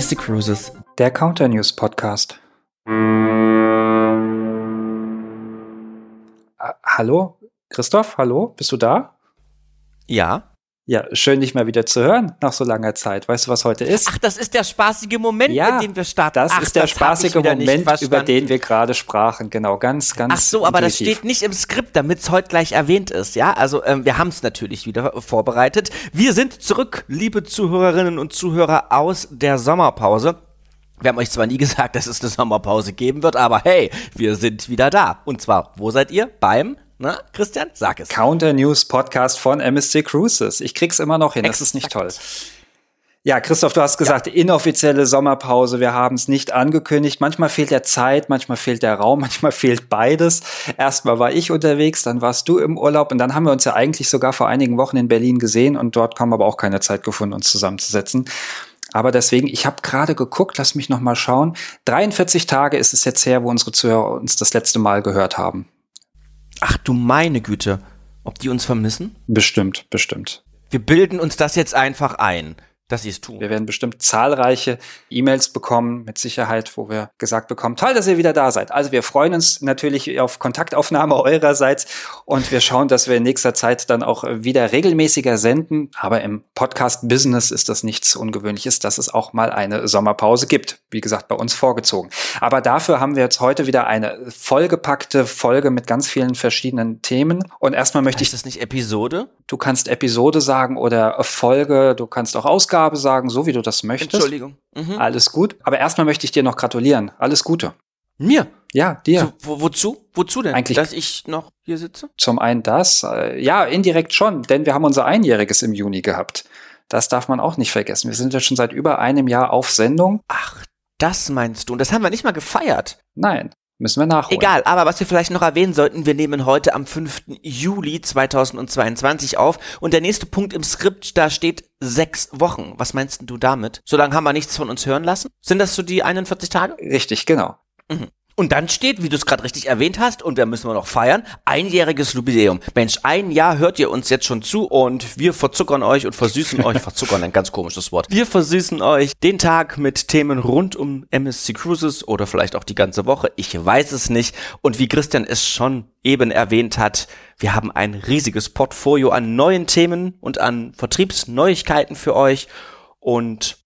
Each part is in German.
Mystic Cruises, der Counter News Podcast. Äh, hallo, Christoph, hallo, bist du da? Ja. Ja, schön, dich mal wieder zu hören nach so langer Zeit. Weißt du, was heute ist? Ach, das ist der spaßige Moment, ja, mit dem wir starten. Das Ach, ist der das spaßige Moment, über den wir gerade sprachen. Genau, ganz, ganz. Ach so, aber das steht nicht im Skript, damit es heute gleich erwähnt ist. Ja, also ähm, wir haben es natürlich wieder vorbereitet. Wir sind zurück, liebe Zuhörerinnen und Zuhörer aus der Sommerpause. Wir haben euch zwar nie gesagt, dass es eine Sommerpause geben wird, aber hey, wir sind wieder da. Und zwar, wo seid ihr? Beim na, Christian, sag es. Counter News Podcast von MSC Cruises. Ich krieg's immer noch hin, Exakt. das ist nicht toll. Ja, Christoph, du hast gesagt, ja. inoffizielle Sommerpause. Wir haben es nicht angekündigt. Manchmal fehlt der Zeit, manchmal fehlt der Raum, manchmal fehlt beides. Erstmal war ich unterwegs, dann warst du im Urlaub und dann haben wir uns ja eigentlich sogar vor einigen Wochen in Berlin gesehen und dort haben wir aber auch keine Zeit gefunden, uns zusammenzusetzen. Aber deswegen, ich habe gerade geguckt, lass mich noch mal schauen. 43 Tage ist es jetzt her, wo unsere Zuhörer uns das letzte Mal gehört haben. Ach du meine Güte, ob die uns vermissen? Bestimmt, bestimmt. Wir bilden uns das jetzt einfach ein dass sie es tun. Wir werden bestimmt zahlreiche E-Mails bekommen, mit Sicherheit, wo wir gesagt bekommen, toll, dass ihr wieder da seid. Also wir freuen uns natürlich auf Kontaktaufnahme eurerseits und wir schauen, dass wir in nächster Zeit dann auch wieder regelmäßiger senden. Aber im Podcast-Business ist das nichts Ungewöhnliches, dass es auch mal eine Sommerpause gibt. Wie gesagt, bei uns vorgezogen. Aber dafür haben wir jetzt heute wieder eine vollgepackte Folge mit ganz vielen verschiedenen Themen. Und erstmal möchte heißt ich. Ist das nicht Episode? Du kannst Episode sagen oder Folge, du kannst auch Ausgabe Ausgabe sagen, so wie du das möchtest. Entschuldigung. Mhm. Alles gut. Aber erstmal möchte ich dir noch gratulieren. Alles Gute. Mir? Ja, dir. So, wo, wozu? Wozu denn? Eigentlich, Dass ich noch hier sitze? Zum einen das. Äh, ja, indirekt schon, denn wir haben unser Einjähriges im Juni gehabt. Das darf man auch nicht vergessen. Wir sind ja schon seit über einem Jahr auf Sendung. Ach, das meinst du? Und das haben wir nicht mal gefeiert. Nein. Müssen wir nachholen. Egal, aber was wir vielleicht noch erwähnen sollten, wir nehmen heute am 5. Juli 2022 auf und der nächste Punkt im Skript, da steht sechs Wochen. Was meinst du damit? So lange haben wir nichts von uns hören lassen? Sind das so die 41 Tage? Richtig, genau. Mhm. Und dann steht, wie du es gerade richtig erwähnt hast, und da müssen wir noch feiern, einjähriges Jubiläum. Mensch, ein Jahr hört ihr uns jetzt schon zu und wir verzuckern euch und versüßen euch, verzuckern, ein ganz komisches Wort. Wir versüßen euch den Tag mit Themen rund um MSC Cruises oder vielleicht auch die ganze Woche. Ich weiß es nicht. Und wie Christian es schon eben erwähnt hat, wir haben ein riesiges Portfolio an neuen Themen und an Vertriebsneuigkeiten für euch. Und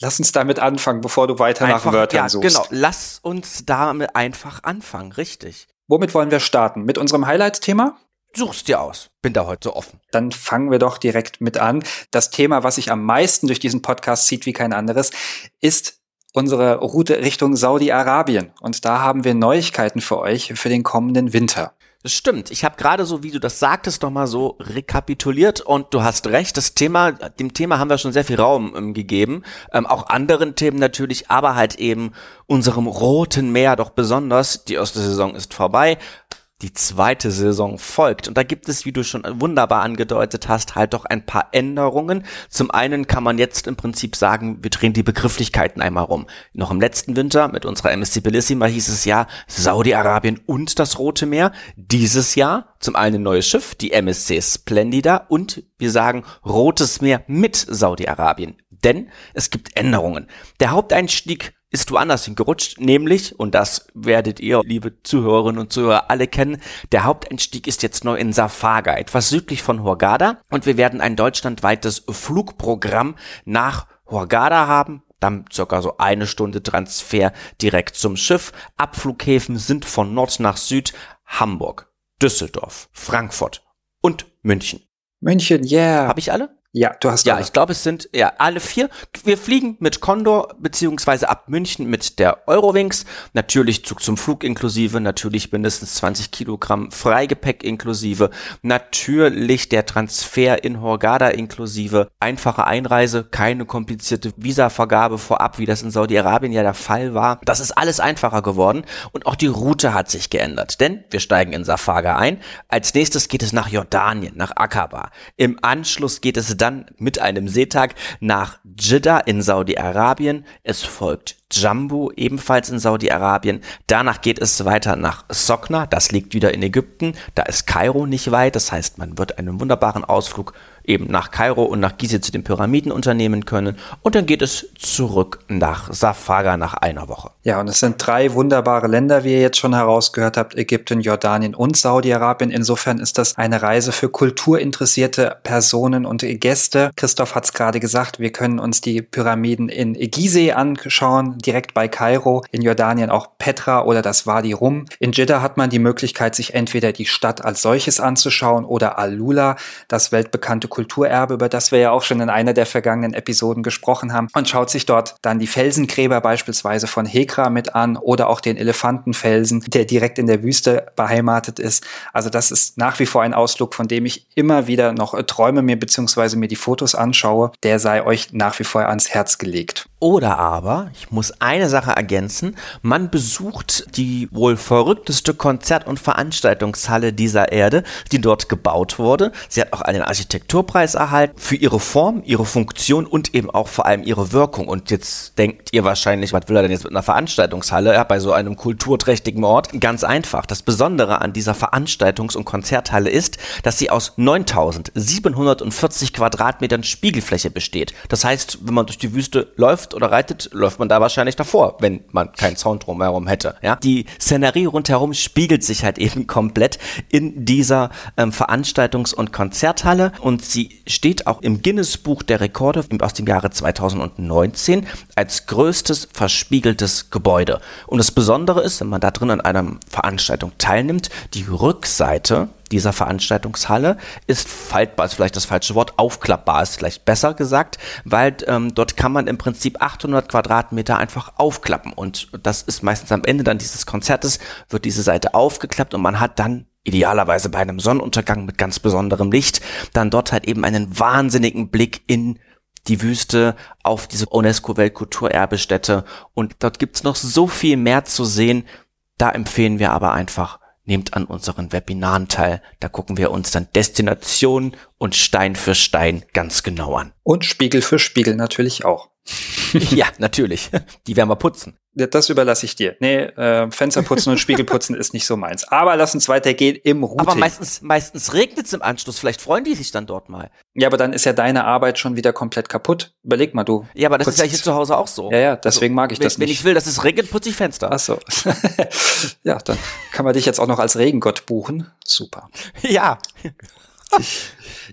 Lass uns damit anfangen, bevor du weiter einfach, nach Wörtern ja, suchst. Genau, lass uns damit einfach anfangen, richtig. Womit wollen wir starten? Mit unserem Highlight-Thema? Such's dir aus. Bin da heute so offen. Dann fangen wir doch direkt mit an. Das Thema, was sich am meisten durch diesen Podcast zieht wie kein anderes, ist unsere Route Richtung Saudi-Arabien. Und da haben wir Neuigkeiten für euch für den kommenden Winter. Das stimmt. Ich habe gerade so, wie du das sagtest, noch mal so rekapituliert und du hast recht. Das Thema, dem Thema haben wir schon sehr viel Raum ähm, gegeben, ähm, auch anderen Themen natürlich, aber halt eben unserem Roten Meer doch besonders. Die erste Saison ist vorbei die zweite Saison folgt. Und da gibt es, wie du schon wunderbar angedeutet hast, halt doch ein paar Änderungen. Zum einen kann man jetzt im Prinzip sagen, wir drehen die Begrifflichkeiten einmal rum. Noch im letzten Winter mit unserer MSC Bellissima hieß es ja Saudi-Arabien und das Rote Meer. Dieses Jahr zum einen ein neues Schiff, die MSC Splendida und wir sagen Rotes Meer mit Saudi-Arabien. Denn es gibt Änderungen. Der Haupteinstieg ist woanders hingerutscht, nämlich, und das werdet ihr, liebe Zuhörerinnen und Zuhörer, alle kennen, der Haupteinstieg ist jetzt neu in Safaga, etwas südlich von Hurghada, und wir werden ein deutschlandweites Flugprogramm nach Hurghada haben, dann circa so eine Stunde Transfer direkt zum Schiff. Abflughäfen sind von Nord nach Süd Hamburg, Düsseldorf, Frankfurt und München. München, yeah. Habe ich alle? Ja, du hast. Ja, alle. ich glaube, es sind ja alle vier. Wir fliegen mit Condor beziehungsweise ab München mit der Eurowings. Natürlich Zug zum Flug inklusive, natürlich mindestens 20 Kilogramm Freigepäck inklusive, natürlich der Transfer in Hurghada inklusive, einfache Einreise, keine komplizierte Visavergabe vorab, wie das in Saudi-Arabien ja der Fall war. Das ist alles einfacher geworden und auch die Route hat sich geändert, denn wir steigen in Safaga ein. Als nächstes geht es nach Jordanien, nach Aqaba. Im Anschluss geht es dann mit einem Seetag nach Jeddah in Saudi-Arabien. Es folgt Jambu, ebenfalls in Saudi-Arabien. Danach geht es weiter nach Sokna, das liegt wieder in Ägypten. Da ist Kairo nicht weit, das heißt, man wird einen wunderbaren Ausflug eben nach Kairo und nach Gizeh zu den Pyramiden unternehmen können. Und dann geht es zurück nach Safaga nach einer Woche. Ja, und es sind drei wunderbare Länder, wie ihr jetzt schon herausgehört habt, Ägypten, Jordanien und Saudi-Arabien. Insofern ist das eine Reise für kulturinteressierte Personen und Gäste. Christoph hat es gerade gesagt, wir können uns die Pyramiden in Gizeh anschauen, direkt bei Kairo, in Jordanien auch Petra oder das Wadi Rum. In Jeddah hat man die Möglichkeit, sich entweder die Stadt als solches anzuschauen oder Al-Lula, das weltbekannte Kulturerbe, über das wir ja auch schon in einer der vergangenen Episoden gesprochen haben, und schaut sich dort dann die Felsengräber beispielsweise von Hekra mit an oder auch den Elefantenfelsen, der direkt in der Wüste beheimatet ist. Also das ist nach wie vor ein Ausflug, von dem ich immer wieder noch träume mir beziehungsweise mir die Fotos anschaue. Der sei euch nach wie vor ans Herz gelegt. Oder aber, ich muss eine Sache ergänzen, man besucht die wohl verrückteste Konzert- und Veranstaltungshalle dieser Erde, die dort gebaut wurde. Sie hat auch einen Architekturpreis erhalten für ihre Form, ihre Funktion und eben auch vor allem ihre Wirkung. Und jetzt denkt ihr wahrscheinlich, was will er denn jetzt mit einer Veranstaltungshalle ja, bei so einem kulturträchtigen Ort? Ganz einfach. Das Besondere an dieser Veranstaltungs- und Konzerthalle ist, dass sie aus 9740 Quadratmetern Spiegelfläche besteht. Das heißt, wenn man durch die Wüste läuft, läuft oder reitet, läuft man da wahrscheinlich davor, wenn man keinen Sound drumherum hätte. Ja? Die Szenerie rundherum spiegelt sich halt eben komplett in dieser ähm, Veranstaltungs- und Konzerthalle und sie steht auch im Guinness-Buch der Rekorde aus dem Jahre 2019 als größtes verspiegeltes Gebäude. Und das Besondere ist, wenn man da drin an einer Veranstaltung teilnimmt, die Rückseite dieser Veranstaltungshalle ist faltbar, ist vielleicht das falsche Wort, aufklappbar ist vielleicht besser gesagt, weil ähm, dort kann man im Prinzip 800 Quadratmeter einfach aufklappen und das ist meistens am Ende dann dieses Konzertes, wird diese Seite aufgeklappt und man hat dann idealerweise bei einem Sonnenuntergang mit ganz besonderem Licht, dann dort halt eben einen wahnsinnigen Blick in die Wüste auf diese UNESCO-Weltkulturerbestätte und dort gibt's noch so viel mehr zu sehen. Da empfehlen wir aber einfach nehmt an unseren Webinaren teil. Da gucken wir uns dann Destination und Stein für Stein ganz genau an. Und Spiegel für Spiegel natürlich auch. ja, natürlich. Die werden wir putzen. Das überlasse ich dir. Nee, äh, Fensterputzen und Spiegelputzen ist nicht so meins. Aber lass uns weitergehen im Routing. Aber meistens, meistens regnet es im Anschluss. Vielleicht freuen die sich dann dort mal. Ja, aber dann ist ja deine Arbeit schon wieder komplett kaputt. Überleg mal, du. Ja, aber das ist ja hier zu Hause auch so. Ja, ja, deswegen also, mag ich wenn, das nicht. Wenn ich will, dass es regnet, putze ich Fenster. Ach so. ja, dann kann man dich jetzt auch noch als Regengott buchen. Super. Ja.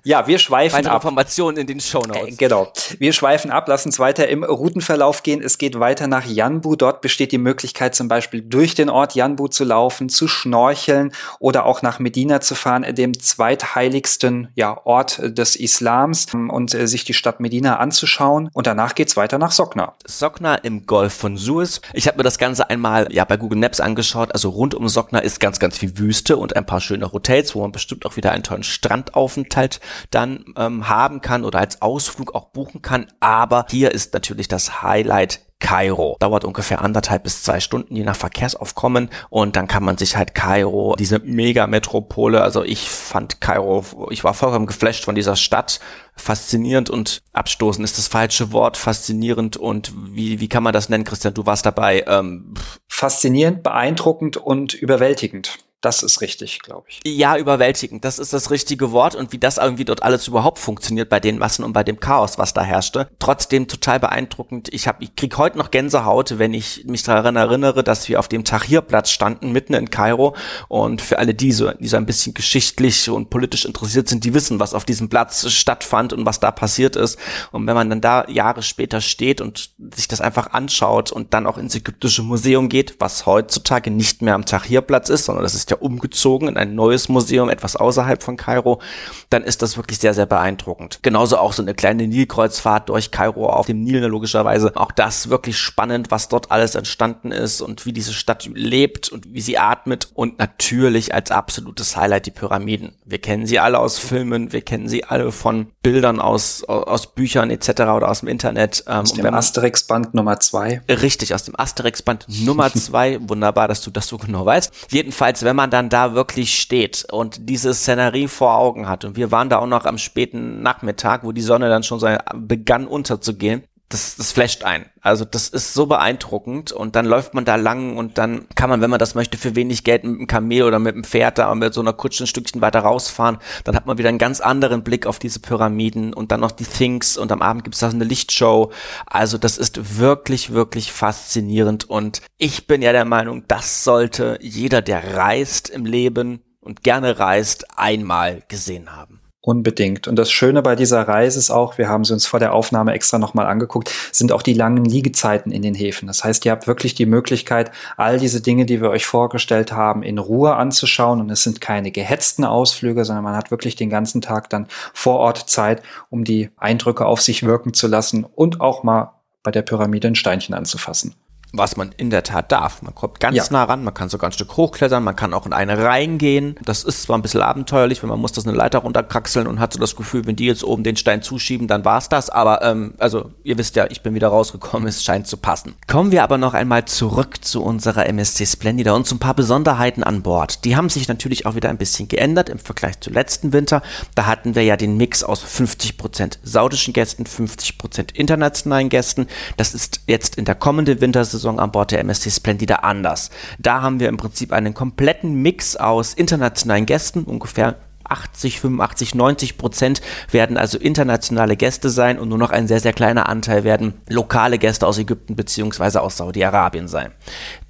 Ja, wir schweifen Weitere ab. Informationen in den Show Notes. Äh, genau. Wir schweifen ab, lassen es weiter im Routenverlauf gehen. Es geht weiter nach Yanbu. Dort besteht die Möglichkeit, zum Beispiel durch den Ort Yanbu zu laufen, zu schnorcheln oder auch nach Medina zu fahren, dem zweitheiligsten ja, Ort des Islams und äh, sich die Stadt Medina anzuschauen. Und danach geht's weiter nach Sokna. Sokna im Golf von Suez. Ich habe mir das Ganze einmal ja bei Google Maps angeschaut. Also rund um Sokna ist ganz, ganz viel Wüste und ein paar schöne Hotels, wo man bestimmt auch wieder einen tollen Strandaufenthalt dann ähm, haben kann oder als Ausflug auch buchen kann. Aber hier ist natürlich das Highlight Kairo. Dauert ungefähr anderthalb bis zwei Stunden, je nach Verkehrsaufkommen. Und dann kann man sich halt Kairo, diese Megametropole, also ich fand Kairo, ich war vollkommen geflasht von dieser Stadt. Faszinierend und abstoßend ist das falsche Wort. Faszinierend und wie, wie kann man das nennen, Christian? Du warst dabei. Ähm, Faszinierend, beeindruckend und überwältigend. Das ist richtig, glaube ich. Ja, überwältigend. Das ist das richtige Wort und wie das irgendwie dort alles überhaupt funktioniert bei den Massen und bei dem Chaos, was da herrschte. Trotzdem total beeindruckend. Ich ich krieg heute noch Gänsehaut, wenn ich mich daran erinnere, dass wir auf dem Tahrirplatz standen mitten in Kairo und für alle die so, die so ein bisschen geschichtlich und politisch interessiert sind, die wissen, was auf diesem Platz stattfand und was da passiert ist. Und wenn man dann da Jahre später steht und sich das einfach anschaut und dann auch ins ägyptische Museum geht, was heutzutage nicht mehr am Tahrirplatz ist, sondern das ist ist ja umgezogen in ein neues Museum, etwas außerhalb von Kairo, dann ist das wirklich sehr, sehr beeindruckend. Genauso auch so eine kleine Nilkreuzfahrt durch Kairo auf dem Nil logischerweise. Auch das wirklich spannend, was dort alles entstanden ist und wie diese Stadt lebt und wie sie atmet. Und natürlich als absolutes Highlight die Pyramiden. Wir kennen sie alle aus Filmen, wir kennen sie alle von Bildern aus, aus Büchern etc. oder aus dem Internet. Ähm, aus dem Asterix-Band Nummer zwei. Richtig, aus dem Asterix-Band Nummer zwei. Wunderbar, dass du das so genau weißt. Jedenfalls, wenn man dann da wirklich steht und diese Szenerie vor Augen hat. Und wir waren da auch noch am späten Nachmittag, wo die Sonne dann schon begann unterzugehen, das, das flasht ein. Also das ist so beeindruckend und dann läuft man da lang und dann kann man, wenn man das möchte, für wenig Geld mit einem Kamel oder mit einem Pferd da mit so einer Kutsche ein Stückchen weiter rausfahren. Dann hat man wieder einen ganz anderen Blick auf diese Pyramiden und dann noch die Things und am Abend gibt es da eine Lichtshow. Also das ist wirklich, wirklich faszinierend und ich bin ja der Meinung, das sollte jeder, der reist im Leben und gerne reist, einmal gesehen haben. Unbedingt. Und das Schöne bei dieser Reise ist auch, wir haben sie uns vor der Aufnahme extra nochmal angeguckt, sind auch die langen Liegezeiten in den Häfen. Das heißt, ihr habt wirklich die Möglichkeit, all diese Dinge, die wir euch vorgestellt haben, in Ruhe anzuschauen. Und es sind keine gehetzten Ausflüge, sondern man hat wirklich den ganzen Tag dann vor Ort Zeit, um die Eindrücke auf sich wirken zu lassen und auch mal bei der Pyramide ein Steinchen anzufassen was man in der Tat darf. Man kommt ganz ja. nah ran, man kann sogar ein Stück hochklettern, man kann auch in eine reingehen. Das ist zwar ein bisschen abenteuerlich, wenn man muss das eine Leiter runterkraxeln und hat so das Gefühl, wenn die jetzt oben den Stein zuschieben, dann war's das. Aber ähm, also ihr wisst ja, ich bin wieder rausgekommen, es scheint zu passen. Kommen wir aber noch einmal zurück zu unserer MSC Splendida und zu ein paar Besonderheiten an Bord. Die haben sich natürlich auch wieder ein bisschen geändert im Vergleich zu letzten Winter. Da hatten wir ja den Mix aus 50% saudischen Gästen, 50% internationalen Gästen. Das ist jetzt in der kommenden Wintersaison Saison an Bord der MSC Splendida anders. Da haben wir im Prinzip einen kompletten Mix aus internationalen Gästen, ungefähr 80, 85, 90 Prozent werden also internationale Gäste sein und nur noch ein sehr, sehr kleiner Anteil werden lokale Gäste aus Ägypten bzw. aus Saudi-Arabien sein.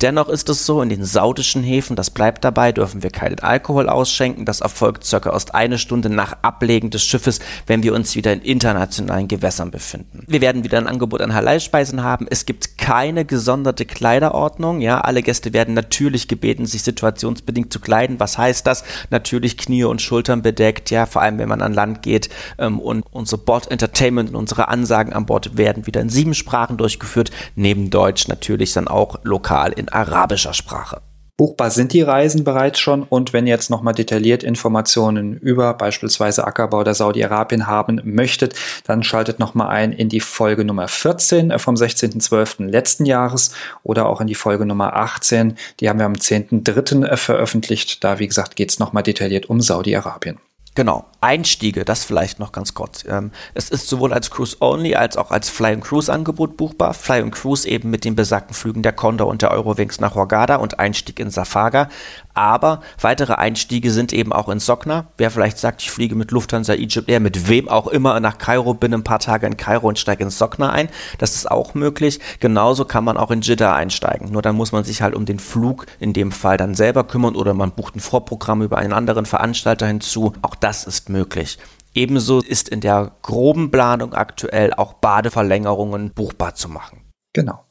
Dennoch ist es so, in den saudischen Häfen, das bleibt dabei, dürfen wir keinen Alkohol ausschenken. Das erfolgt circa erst eine Stunde nach Ablegen des Schiffes, wenn wir uns wieder in internationalen Gewässern befinden. Wir werden wieder ein Angebot an Halal-Speisen haben. Es gibt keine gesonderte Kleiderordnung. Ja, alle Gäste werden natürlich gebeten, sich situationsbedingt zu kleiden. Was heißt das? Natürlich Knie und Schultern Schultern bedeckt, ja, vor allem wenn man an Land geht. Ähm, und unser Bord Entertainment und unsere Ansagen an Bord werden wieder in sieben Sprachen durchgeführt, neben Deutsch natürlich dann auch lokal in arabischer Sprache. Buchbar sind die Reisen bereits schon und wenn ihr jetzt nochmal detailliert Informationen über beispielsweise Ackerbau oder Saudi-Arabien haben möchtet, dann schaltet nochmal ein in die Folge Nummer 14 äh, vom 16.12. letzten Jahres oder auch in die Folge Nummer 18. Die haben wir am 10.3. Äh, veröffentlicht. Da, wie gesagt, geht es nochmal detailliert um Saudi-Arabien. Genau, Einstiege, das vielleicht noch ganz kurz. Ähm, es ist sowohl als Cruise Only als auch als Fly and Cruise Angebot buchbar. Fly and Cruise eben mit den besagten Flügen der Condor und der Eurowings nach Hurghada und Einstieg in Safaga. Aber weitere Einstiege sind eben auch in Sokna. Wer vielleicht sagt, ich fliege mit Lufthansa, Egypt Air, mit wem auch immer nach Kairo, bin ein paar Tage in Kairo und steige in Sokna ein. Das ist auch möglich. Genauso kann man auch in Jeddah einsteigen. Nur dann muss man sich halt um den Flug in dem Fall dann selber kümmern oder man bucht ein Vorprogramm über einen anderen Veranstalter hinzu. Auch ist möglich. Ebenso ist in der groben Planung aktuell auch Badeverlängerungen buchbar zu machen. Genau.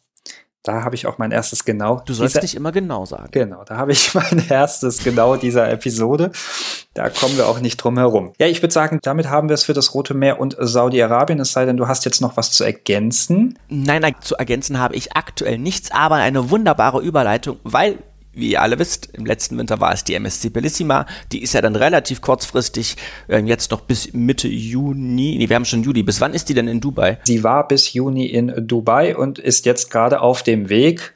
Da habe ich auch mein erstes genau. Du sollst nicht immer genau sagen. Genau, da habe ich mein erstes genau dieser Episode. Da kommen wir auch nicht drum herum. Ja, ich würde sagen, damit haben wir es für das Rote Meer und Saudi-Arabien. Es sei denn, du hast jetzt noch was zu ergänzen. Nein, nein, zu ergänzen habe ich aktuell nichts, aber eine wunderbare Überleitung, weil wie ihr alle wisst, im letzten Winter war es die MSC Bellissima. Die ist ja dann relativ kurzfristig, äh, jetzt noch bis Mitte Juni. Nee, wir haben schon Juli. Bis wann ist die denn in Dubai? Sie war bis Juni in Dubai und ist jetzt gerade auf dem Weg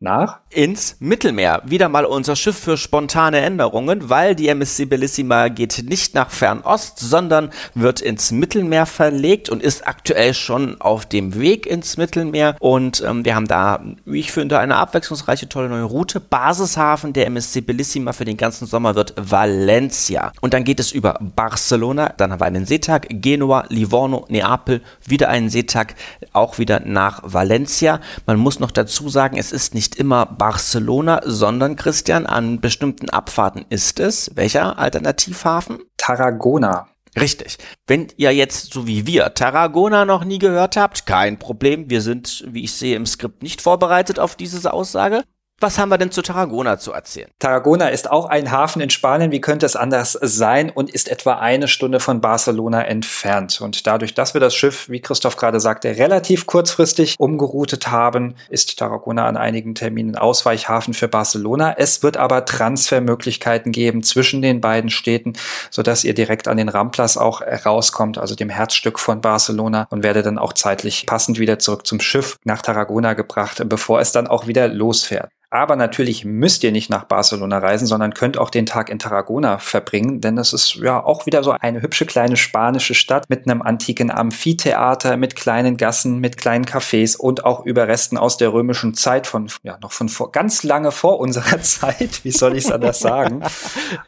nach? Ins Mittelmeer. Wieder mal unser Schiff für spontane Änderungen, weil die MSC Bellissima geht nicht nach Fernost, sondern wird ins Mittelmeer verlegt und ist aktuell schon auf dem Weg ins Mittelmeer. Und ähm, wir haben da, wie ich finde, eine abwechslungsreiche, tolle neue Route. Basishafen der MSC Bellissima für den ganzen Sommer wird Valencia. Und dann geht es über Barcelona, dann haben wir einen Seetag, Genua, Livorno, Neapel, wieder einen Seetag, auch wieder nach Valencia. Man muss noch dazu sagen, es ist nicht nicht immer Barcelona, sondern Christian, an bestimmten Abfahrten ist es. Welcher Alternativhafen? Tarragona. Richtig. Wenn ihr jetzt, so wie wir, Tarragona noch nie gehört habt, kein Problem. Wir sind, wie ich sehe, im Skript nicht vorbereitet auf diese Aussage. Was haben wir denn zu Tarragona zu erzählen? Tarragona ist auch ein Hafen in Spanien, wie könnte es anders sein, und ist etwa eine Stunde von Barcelona entfernt. Und dadurch, dass wir das Schiff, wie Christoph gerade sagte, relativ kurzfristig umgeroutet haben, ist Tarragona an einigen Terminen Ausweichhafen für Barcelona. Es wird aber Transfermöglichkeiten geben zwischen den beiden Städten, sodass ihr direkt an den Ramplas auch rauskommt, also dem Herzstück von Barcelona, und werde dann auch zeitlich passend wieder zurück zum Schiff nach Tarragona gebracht, bevor es dann auch wieder losfährt. Aber natürlich müsst ihr nicht nach Barcelona reisen, sondern könnt auch den Tag in Tarragona verbringen, denn das ist ja auch wieder so eine hübsche kleine spanische Stadt mit einem antiken Amphitheater, mit kleinen Gassen, mit kleinen Cafés und auch Überresten aus der römischen Zeit von, ja, noch von vor, ganz lange vor unserer Zeit. Wie soll ich es anders sagen?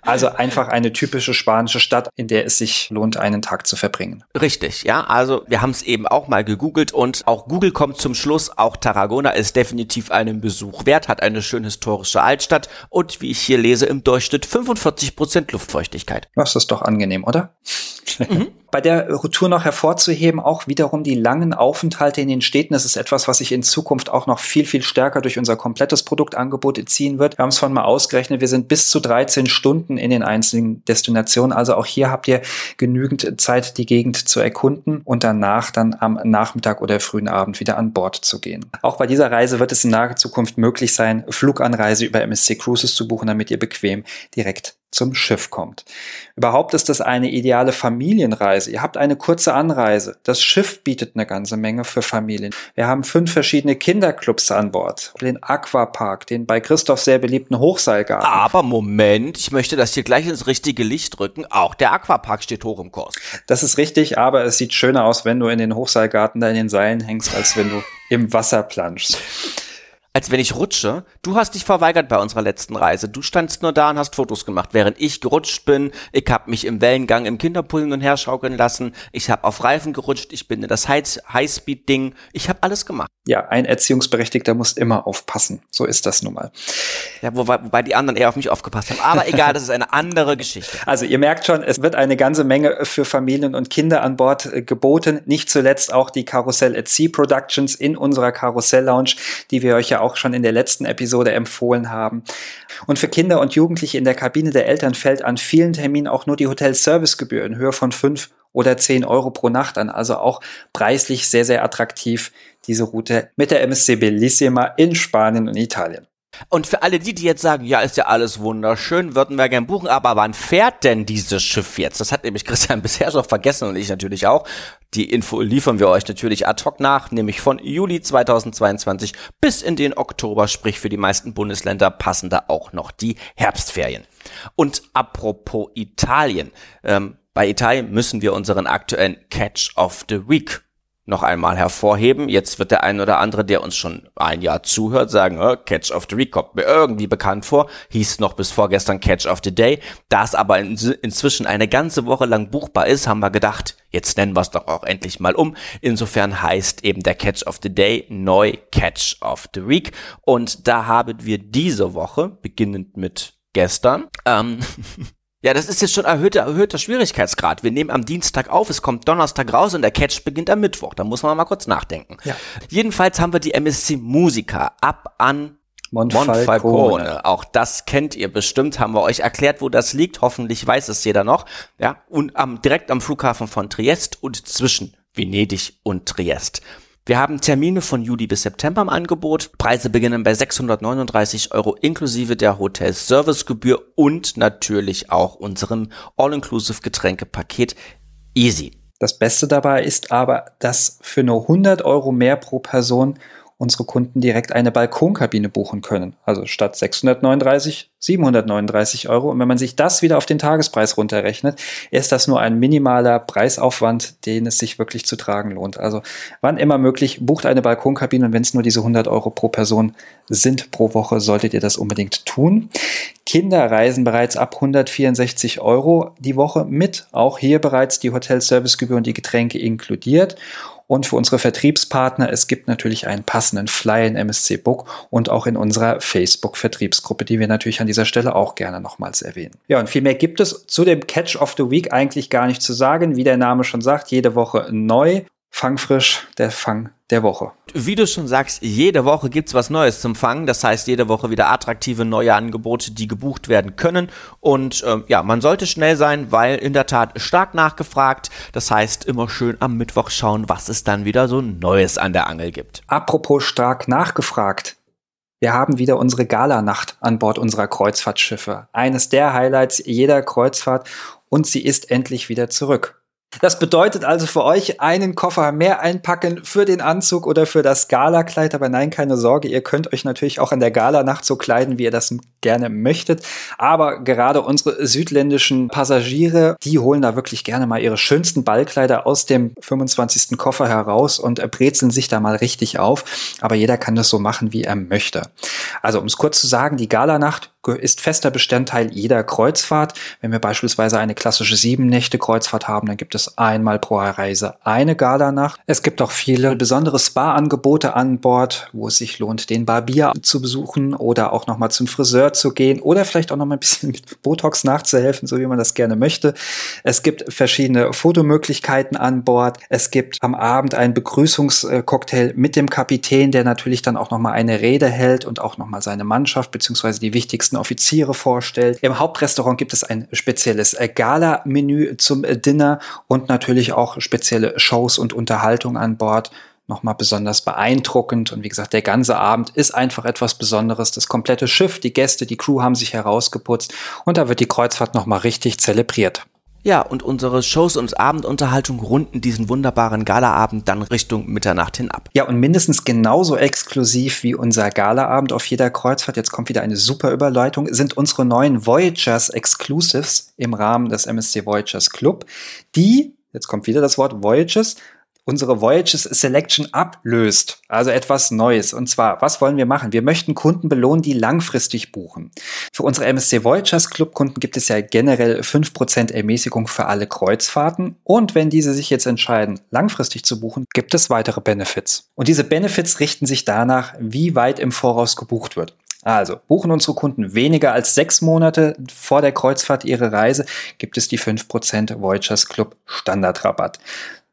Also einfach eine typische spanische Stadt, in der es sich lohnt, einen Tag zu verbringen. Richtig, ja. Also wir haben es eben auch mal gegoogelt und auch Google kommt zum Schluss, auch Tarragona ist definitiv einen Besuch wert, hat eine schön historische Altstadt und wie ich hier lese, im Durchschnitt 45 Prozent Luftfeuchtigkeit. Das ist doch angenehm, oder? Mhm. Bei der Tour noch hervorzuheben, auch wiederum die langen Aufenthalte in den Städten. Das ist etwas, was sich in Zukunft auch noch viel, viel stärker durch unser komplettes Produktangebot ziehen wird. Wir haben es vorhin mal ausgerechnet. Wir sind bis zu 13 Stunden in den einzelnen Destinationen. Also auch hier habt ihr genügend Zeit, die Gegend zu erkunden und danach dann am Nachmittag oder frühen Abend wieder an Bord zu gehen. Auch bei dieser Reise wird es in naher Zukunft möglich sein, Fluganreise über MSC Cruises zu buchen, damit ihr bequem direkt zum Schiff kommt. Überhaupt ist das eine ideale Familienreise. Ihr habt eine kurze Anreise. Das Schiff bietet eine ganze Menge für Familien. Wir haben fünf verschiedene Kinderclubs an Bord. Den Aquapark, den bei Christoph sehr beliebten Hochseilgarten. Aber Moment, ich möchte das hier gleich ins richtige Licht rücken. Auch der Aquapark steht hoch im Kurs. Das ist richtig, aber es sieht schöner aus, wenn du in den Hochseilgarten da in den Seilen hängst, als wenn du im Wasser planschst als wenn ich rutsche. Du hast dich verweigert bei unserer letzten Reise. Du standst nur da und hast Fotos gemacht, während ich gerutscht bin. Ich habe mich im Wellengang im Kinderpool hin und her schaukeln lassen. Ich habe auf Reifen gerutscht. Ich bin in das Highspeed-Ding. Ich habe alles gemacht. Ja, ein Erziehungsberechtigter muss immer aufpassen. So ist das nun mal. Ja, wobei, wobei die anderen eher auf mich aufgepasst haben. Aber egal, das ist eine andere Geschichte. Also ihr merkt schon, es wird eine ganze Menge für Familien und Kinder an Bord äh, geboten. Nicht zuletzt auch die Karussell at Sea Productions in unserer Karussell Lounge, die wir euch ja auch schon in der letzten Episode empfohlen haben. Und für Kinder und Jugendliche in der Kabine der Eltern fällt an vielen Terminen auch nur die Hotelservicegebühr in Höhe von fünf oder zehn Euro pro Nacht an. Also auch preislich sehr, sehr attraktiv diese Route mit der MSC Bellissima in Spanien und Italien. Und für alle die, die jetzt sagen, ja, ist ja alles wunderschön, würden wir gern buchen, aber wann fährt denn dieses Schiff jetzt? Das hat nämlich Christian bisher schon vergessen und ich natürlich auch. Die Info liefern wir euch natürlich ad hoc nach, nämlich von Juli 2022 bis in den Oktober, sprich für die meisten Bundesländer passen da auch noch die Herbstferien. Und apropos Italien, ähm, bei Italien müssen wir unseren aktuellen Catch of the Week noch einmal hervorheben. Jetzt wird der ein oder andere, der uns schon ein Jahr zuhört, sagen, oh, Catch of the Week kommt mir irgendwie bekannt vor. Hieß noch bis vorgestern Catch of the Day. Da es aber in, inzwischen eine ganze Woche lang buchbar ist, haben wir gedacht, jetzt nennen wir es doch auch endlich mal um. Insofern heißt eben der Catch of the Day neu Catch of the Week. Und da haben wir diese Woche, beginnend mit gestern, ähm, Ja, das ist jetzt schon erhöhter, erhöhter Schwierigkeitsgrad. Wir nehmen am Dienstag auf, es kommt Donnerstag raus und der Catch beginnt am Mittwoch. Da muss man mal kurz nachdenken. Ja. Jedenfalls haben wir die MSC Musica ab an Monfalcone. Monfalcone. Auch das kennt ihr bestimmt, haben wir euch erklärt, wo das liegt. Hoffentlich weiß es jeder noch. Ja, und am, direkt am Flughafen von Triest und zwischen Venedig und Triest. Wir haben Termine von Juli bis September im Angebot. Preise beginnen bei 639 Euro inklusive der Hotel-Servicegebühr und natürlich auch unserem All-Inclusive Getränkepaket Easy. Das Beste dabei ist aber, dass für nur 100 Euro mehr pro Person unsere Kunden direkt eine Balkonkabine buchen können. Also statt 639, 739 Euro. Und wenn man sich das wieder auf den Tagespreis runterrechnet, ist das nur ein minimaler Preisaufwand, den es sich wirklich zu tragen lohnt. Also wann immer möglich, bucht eine Balkonkabine und wenn es nur diese 100 Euro pro Person sind pro Woche, solltet ihr das unbedingt tun. Kinder reisen bereits ab 164 Euro die Woche mit. Auch hier bereits die Hotelservicegebühr und die Getränke inkludiert. Und für unsere Vertriebspartner, es gibt natürlich einen passenden Flyer in MSC Book und auch in unserer Facebook-Vertriebsgruppe, die wir natürlich an dieser Stelle auch gerne nochmals erwähnen. Ja, und viel mehr gibt es zu dem Catch of the Week eigentlich gar nicht zu sagen. Wie der Name schon sagt, jede Woche neu. Fangfrisch, der Fang der Woche. Wie du schon sagst, jede Woche gibt's was Neues zum Fangen. Das heißt, jede Woche wieder attraktive neue Angebote, die gebucht werden können. Und ähm, ja, man sollte schnell sein, weil in der Tat stark nachgefragt. Das heißt, immer schön am Mittwoch schauen, was es dann wieder so Neues an der Angel gibt. Apropos stark nachgefragt. Wir haben wieder unsere Galanacht an Bord unserer Kreuzfahrtschiffe. Eines der Highlights jeder Kreuzfahrt und sie ist endlich wieder zurück. Das bedeutet also für euch einen Koffer mehr einpacken für den Anzug oder für das Galakleid. Aber nein, keine Sorge, ihr könnt euch natürlich auch an der Galanacht so kleiden, wie ihr das gerne möchtet. Aber gerade unsere südländischen Passagiere, die holen da wirklich gerne mal ihre schönsten Ballkleider aus dem 25. Koffer heraus und brezeln sich da mal richtig auf. Aber jeder kann das so machen, wie er möchte. Also um es kurz zu sagen, die Galanacht ist fester Bestandteil jeder Kreuzfahrt. Wenn wir beispielsweise eine klassische sieben Nächte Kreuzfahrt haben, dann gibt es einmal pro Reise eine Galanacht. Es gibt auch viele besondere Spa-Angebote an Bord, wo es sich lohnt, den Barbier zu besuchen oder auch nochmal zum Friseur zu gehen oder vielleicht auch nochmal ein bisschen mit Botox nachzuhelfen, so wie man das gerne möchte. Es gibt verschiedene Fotomöglichkeiten an Bord. Es gibt am Abend einen Begrüßungscocktail mit dem Kapitän, der natürlich dann auch nochmal eine Rede hält und auch nochmal seine Mannschaft beziehungsweise die wichtigsten Offiziere vorstellt. Im Hauptrestaurant gibt es ein spezielles Gala-Menü zum Dinner und natürlich auch spezielle Shows und Unterhaltung an Bord nochmal besonders beeindruckend. Und wie gesagt, der ganze Abend ist einfach etwas Besonderes. Das komplette Schiff, die Gäste, die Crew haben sich herausgeputzt und da wird die Kreuzfahrt nochmal richtig zelebriert. Ja, und unsere Shows und Abendunterhaltung runden diesen wunderbaren Galaabend dann Richtung Mitternacht hin ab. Ja, und mindestens genauso exklusiv wie unser Galaabend auf jeder Kreuzfahrt, jetzt kommt wieder eine super Überleitung, sind unsere neuen Voyagers Exclusives im Rahmen des MSC Voyagers Club, die, jetzt kommt wieder das Wort Voyages, unsere Voyages Selection ablöst. Also etwas Neues. Und zwar, was wollen wir machen? Wir möchten Kunden belohnen, die langfristig buchen. Für unsere MSC Voyagers Club Kunden gibt es ja generell 5% Ermäßigung für alle Kreuzfahrten. Und wenn diese sich jetzt entscheiden, langfristig zu buchen, gibt es weitere Benefits. Und diese Benefits richten sich danach, wie weit im Voraus gebucht wird. Also, buchen unsere Kunden weniger als sechs Monate vor der Kreuzfahrt ihre Reise, gibt es die 5% Voyagers Club Standardrabatt.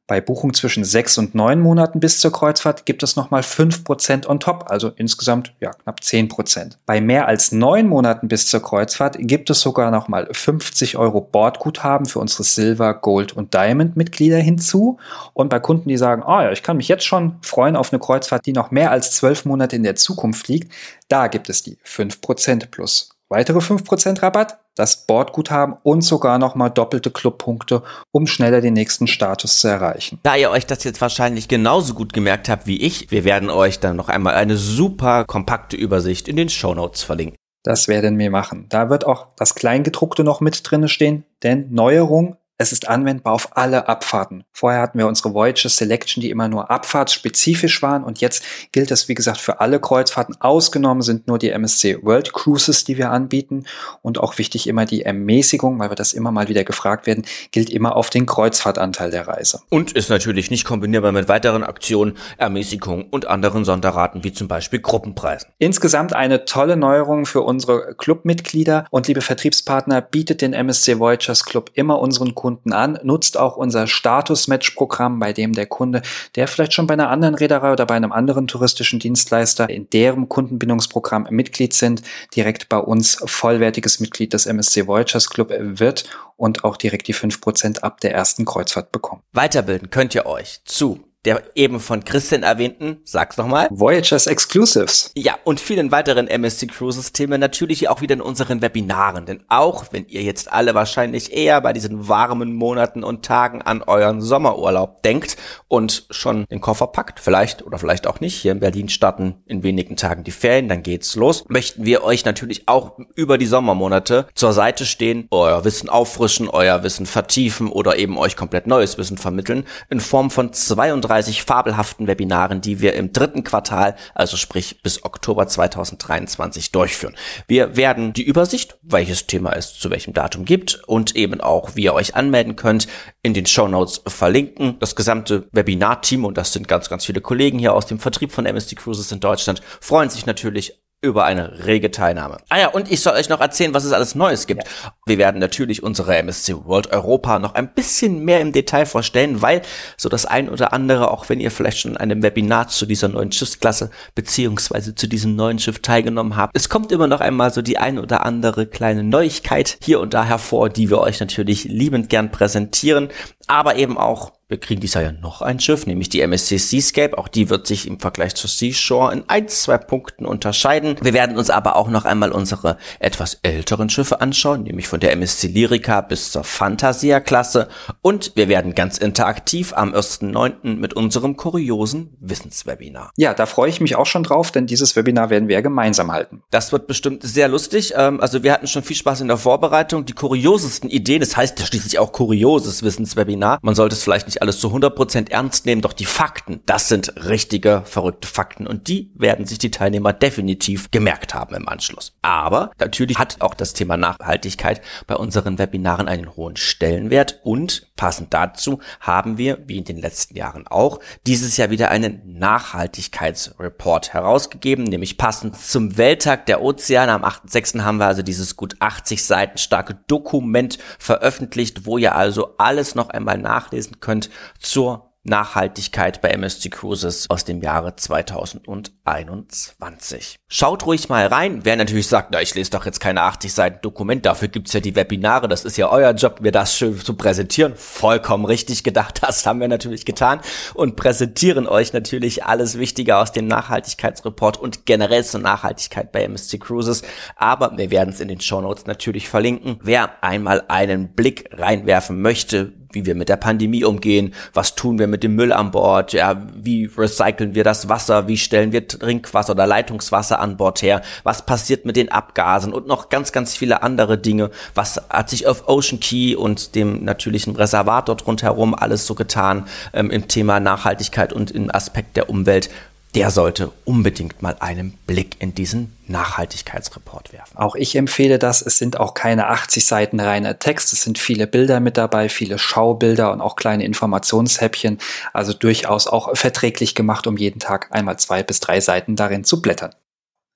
Bei Buchung zwischen sechs und neun Monaten bis zur Kreuzfahrt gibt es nochmal fünf Prozent on top, also insgesamt ja, knapp zehn Prozent. Bei mehr als neun Monaten bis zur Kreuzfahrt gibt es sogar nochmal 50 Euro Bordguthaben für unsere Silver, Gold und Diamond Mitglieder hinzu. Und bei Kunden, die sagen, ah oh ja, ich kann mich jetzt schon freuen auf eine Kreuzfahrt, die noch mehr als zwölf Monate in der Zukunft liegt, da gibt es die fünf Prozent plus weitere 5% Rabatt, das Bordguthaben und sogar nochmal doppelte Clubpunkte, um schneller den nächsten Status zu erreichen. Da ihr euch das jetzt wahrscheinlich genauso gut gemerkt habt wie ich, wir werden euch dann noch einmal eine super kompakte Übersicht in den Show Notes verlinken. Das werden wir machen. Da wird auch das Kleingedruckte noch mit drinne stehen, denn Neuerung, es ist anwendbar auf alle Abfahrten. Vorher hatten wir unsere Voyager Selection, die immer nur abfahrtsspezifisch waren und jetzt gilt das, wie gesagt, für alle Kreuzfahrten. Ausgenommen sind nur die MSC World Cruises, die wir anbieten und auch wichtig immer die Ermäßigung, weil wir das immer mal wieder gefragt werden, gilt immer auf den Kreuzfahrtanteil der Reise. Und ist natürlich nicht kombinierbar mit weiteren Aktionen, Ermäßigung und anderen Sonderraten wie zum Beispiel Gruppenpreisen. Insgesamt eine tolle Neuerung für unsere Clubmitglieder und liebe Vertriebspartner bietet den MSC Voyagers Club immer unseren Kunden Kunden an, nutzt auch unser Status-Match-Programm, bei dem der Kunde, der vielleicht schon bei einer anderen Reederei oder bei einem anderen touristischen Dienstleister in deren Kundenbindungsprogramm Mitglied sind, direkt bei uns vollwertiges Mitglied des MSC Voyagers Club wird und auch direkt die 5% ab der ersten Kreuzfahrt bekommen. Weiterbilden könnt ihr euch zu der eben von Christian erwähnten, sag's nochmal. Voyagers Exclusives. Ja, und vielen weiteren MSC Cruises Themen natürlich auch wieder in unseren Webinaren. Denn auch wenn ihr jetzt alle wahrscheinlich eher bei diesen warmen Monaten und Tagen an euren Sommerurlaub denkt und schon den Koffer packt, vielleicht oder vielleicht auch nicht, hier in Berlin starten in wenigen Tagen die Ferien, dann geht's los, möchten wir euch natürlich auch über die Sommermonate zur Seite stehen, euer Wissen auffrischen, euer Wissen vertiefen oder eben euch komplett neues Wissen vermitteln in Form von 32 35 fabelhaften Webinaren, die wir im dritten Quartal, also sprich bis Oktober 2023 durchführen. Wir werden die Übersicht, welches Thema es zu welchem Datum gibt und eben auch, wie ihr euch anmelden könnt, in den Show Notes verlinken. Das gesamte Webinar-Team, und das sind ganz, ganz viele Kollegen hier aus dem Vertrieb von MSD Cruises in Deutschland, freuen sich natürlich über eine rege Teilnahme. Ah ja, und ich soll euch noch erzählen, was es alles Neues gibt. Ja. Wir werden natürlich unsere MSC World Europa noch ein bisschen mehr im Detail vorstellen, weil so das ein oder andere, auch wenn ihr vielleicht schon an einem Webinar zu dieser neuen Schiffsklasse beziehungsweise zu diesem neuen Schiff teilgenommen habt, es kommt immer noch einmal so die ein oder andere kleine Neuigkeit hier und da hervor, die wir euch natürlich liebend gern präsentieren, aber eben auch Wir kriegen dieses Jahr ja noch ein Schiff, nämlich die MSC Seascape. Auch die wird sich im Vergleich zur Seashore in ein, zwei Punkten unterscheiden. Wir werden uns aber auch noch einmal unsere etwas älteren Schiffe anschauen, nämlich von der MSC Lyrica bis zur Fantasia-Klasse. Und wir werden ganz interaktiv am 1.9. mit unserem kuriosen Wissenswebinar. Ja, da freue ich mich auch schon drauf, denn dieses Webinar werden wir gemeinsam halten. Das wird bestimmt sehr lustig. Ähm, also wir hatten schon viel Spaß in der Vorbereitung. Die kuriosesten Ideen, das heißt schließlich auch kurioses Wissenswebinar. Man sollte es vielleicht nicht alles zu 100% ernst nehmen, doch die Fakten, das sind richtige, verrückte Fakten und die werden sich die Teilnehmer definitiv gemerkt haben im Anschluss. Aber natürlich hat auch das Thema Nachhaltigkeit bei unseren Webinaren einen hohen Stellenwert und passend dazu haben wir, wie in den letzten Jahren auch, dieses Jahr wieder einen Nachhaltigkeitsreport herausgegeben, nämlich passend zum Welttag der Ozeane. Am 8.6. haben wir also dieses gut 80 Seiten starke Dokument veröffentlicht, wo ihr also alles noch einmal nachlesen könnt, zur Nachhaltigkeit bei MSC Cruises aus dem Jahre 2021. Schaut ruhig mal rein. Wer natürlich sagt, na, ich lese doch jetzt keine 80 Seiten Dokument, dafür gibt's ja die Webinare, das ist ja euer Job, mir das schön zu präsentieren. Vollkommen richtig gedacht, das haben wir natürlich getan und präsentieren euch natürlich alles Wichtige aus dem Nachhaltigkeitsreport und generell zur Nachhaltigkeit bei MSC Cruises. Aber wir werden es in den Show Notes natürlich verlinken. Wer einmal einen Blick reinwerfen möchte, wie wir mit der Pandemie umgehen, was tun wir mit dem Müll an Bord, ja, wie recyceln wir das Wasser, wie stellen wir Trinkwasser oder Leitungswasser an Bord her, was passiert mit den Abgasen und noch ganz, ganz viele andere Dinge. Was hat sich auf Ocean Key und dem natürlichen Reservat dort rundherum alles so getan ähm, im Thema Nachhaltigkeit und im Aspekt der Umwelt der sollte unbedingt mal einen Blick in diesen Nachhaltigkeitsreport werfen. Auch ich empfehle das. Es sind auch keine 80 Seiten reiner Text. Es sind viele Bilder mit dabei, viele Schaubilder und auch kleine Informationshäppchen. Also durchaus auch verträglich gemacht, um jeden Tag einmal zwei bis drei Seiten darin zu blättern.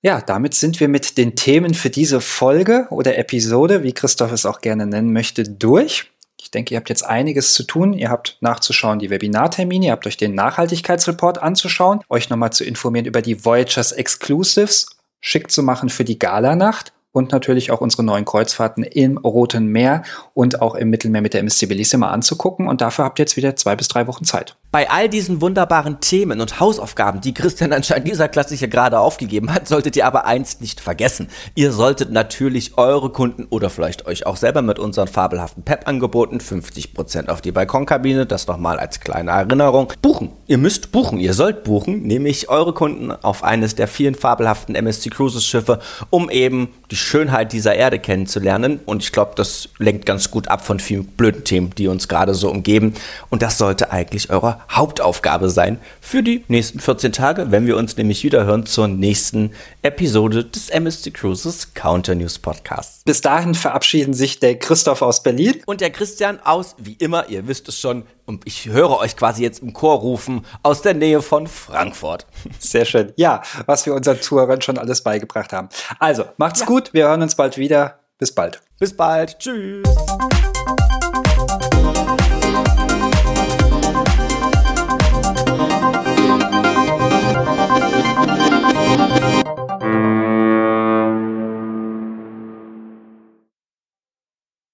Ja, damit sind wir mit den Themen für diese Folge oder Episode, wie Christoph es auch gerne nennen möchte, durch. Ich denke, ihr habt jetzt einiges zu tun. Ihr habt nachzuschauen die Webinartermine, ihr habt euch den Nachhaltigkeitsreport anzuschauen, euch nochmal zu informieren über die Voyagers Exclusives, schick zu machen für die Galanacht und natürlich auch unsere neuen Kreuzfahrten im Roten Meer und auch im Mittelmeer mit der MSC Bellissima anzugucken. Und dafür habt ihr jetzt wieder zwei bis drei Wochen Zeit. Bei all diesen wunderbaren Themen und Hausaufgaben, die Christian anscheinend dieser Klasse hier gerade aufgegeben hat, solltet ihr aber eins nicht vergessen. Ihr solltet natürlich eure Kunden oder vielleicht euch auch selber mit unseren fabelhaften PEP-Angeboten 50% auf die Balkonkabine, das nochmal als kleine Erinnerung, buchen. Ihr müsst buchen, ihr sollt buchen, nämlich eure Kunden auf eines der vielen fabelhaften MSC Cruises Schiffe, um eben die Schönheit dieser Erde kennenzulernen. Und ich glaube, das lenkt ganz gut ab von vielen blöden Themen, die uns gerade so umgeben. Und das sollte eigentlich eure Hauptaufgabe sein für die nächsten 14 Tage, wenn wir uns nämlich wieder hören zur nächsten Episode des MSC Cruises Counter News Podcasts. Bis dahin verabschieden sich der Christoph aus Berlin und der Christian aus, wie immer, ihr wisst es schon, und ich höre euch quasi jetzt im Chor rufen aus der Nähe von Frankfurt. Sehr schön. Ja, was wir unseren Zuhörern schon alles beigebracht haben. Also, macht's ja. gut, wir hören uns bald wieder. Bis bald. Bis bald. Tschüss.